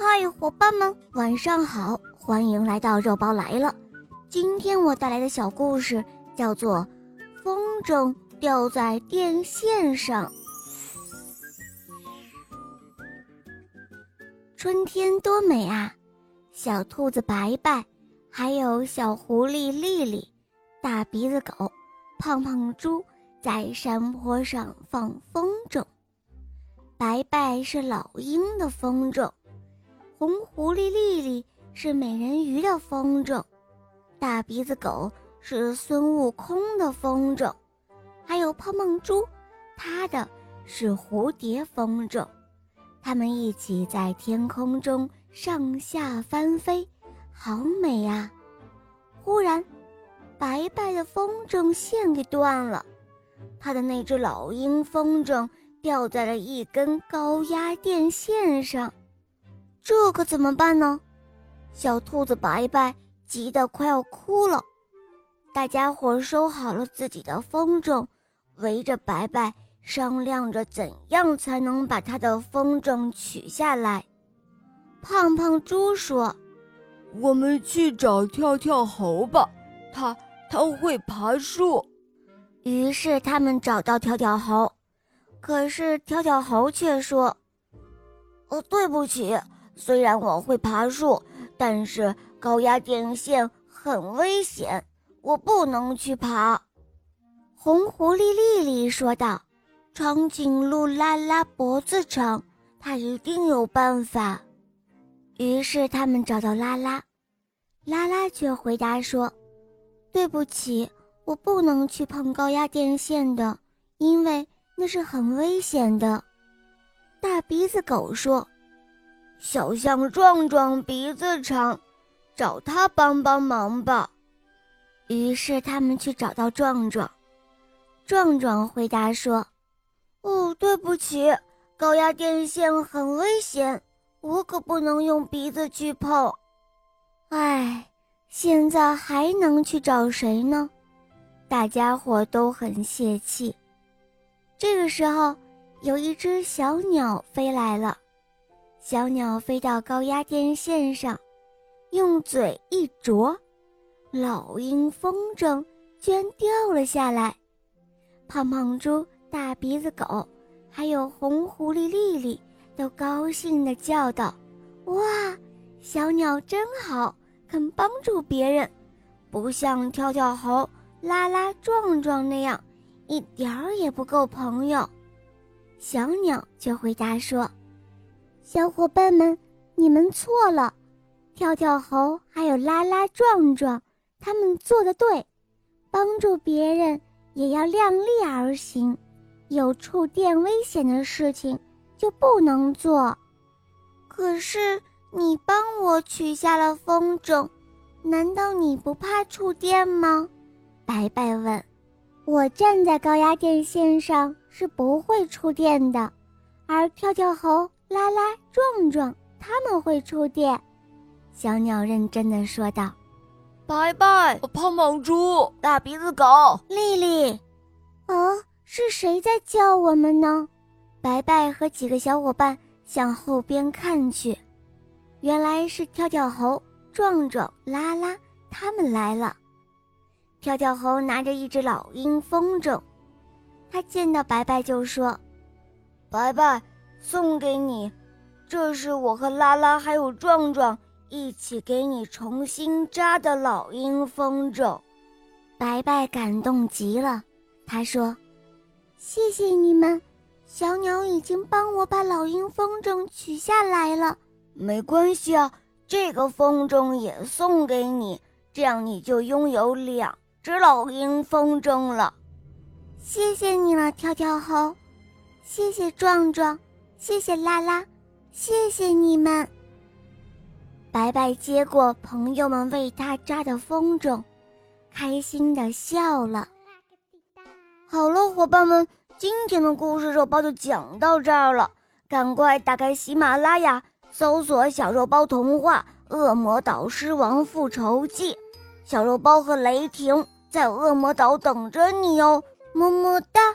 嗨，伙伴们，晚上好！欢迎来到肉包来了。今天我带来的小故事叫做《风筝掉在电线上》。春天多美啊！小兔子白白，还有小狐狸丽丽，大鼻子狗胖胖猪在山坡上放风筝。白白是老鹰的风筝，红狐狸丽丽是美人鱼的风筝，大鼻子狗是孙悟空的风筝，还有胖胖猪，它的是蝴蝶风筝。它们一起在天空中上下翻飞，好美呀！忽然，白白的风筝线给断了，它的那只老鹰风筝。掉在了一根高压电线上，这可怎么办呢？小兔子白白急得快要哭了。大家伙收好了自己的风筝，围着白白商量着怎样才能把他的风筝取下来。胖胖猪说：“我们去找跳跳猴吧，他他会爬树。”于是他们找到跳跳猴。可是跳跳猴却说：“哦，对不起，虽然我会爬树，但是高压电线很危险，我不能去爬。”红狐狸丽丽说道：“长颈鹿拉拉脖子长，它一定有办法。”于是他们找到拉拉，拉拉却回答说：“对不起，我不能去碰高压电线的，因为。”那是很危险的，大鼻子狗说：“小象壮壮鼻子长，找他帮帮忙吧。”于是他们去找到壮壮，壮壮回答说：“哦，对不起，高压电线很危险，我可不能用鼻子去碰。”唉，现在还能去找谁呢？大家伙都很泄气。这个时候，有一只小鸟飞来了。小鸟飞到高压电线上，用嘴一啄，老鹰风筝居然掉了下来。胖胖猪、大鼻子狗，还有红狐狸丽丽都高兴地叫道：“哇，小鸟真好，肯帮助别人，不像跳跳猴、拉拉壮壮那样。”一点儿也不够朋友，小鸟却回答说：“小伙伴们，你们错了。跳跳猴还有拉拉壮壮，他们做的对，帮助别人也要量力而行。有触电危险的事情就不能做。可是你帮我取下了风筝，难道你不怕触电吗？”白白问。我站在高压电线上是不会触电的，而跳跳猴、拉拉、壮壮他们会触电。小鸟认真的说道：“拜拜，胖胖猪、大鼻子狗、丽丽。”哦，是谁在叫我们呢？白白和几个小伙伴向后边看去，原来是跳跳猴、壮壮、拉拉他们来了。跳跳猴拿着一只老鹰风筝，他见到白白就说：“白白，送给你，这是我和拉拉还有壮壮一起给你重新扎的老鹰风筝。”白白感动极了，他说：“谢谢你们，小鸟已经帮我把老鹰风筝取下来了。”没关系啊，这个风筝也送给你，这样你就拥有两。只老鹰风筝了，谢谢你了，跳跳猴，谢谢壮壮，谢谢拉拉，谢谢你们。白白接过朋友们为他扎的风筝，开心的笑了。好了，伙伴们，今天的故事肉包就讲到这儿了，赶快打开喜马拉雅，搜索《小肉包童话·恶魔岛狮王复仇记》，小肉包和雷霆。在恶魔岛等着你哦，么么哒。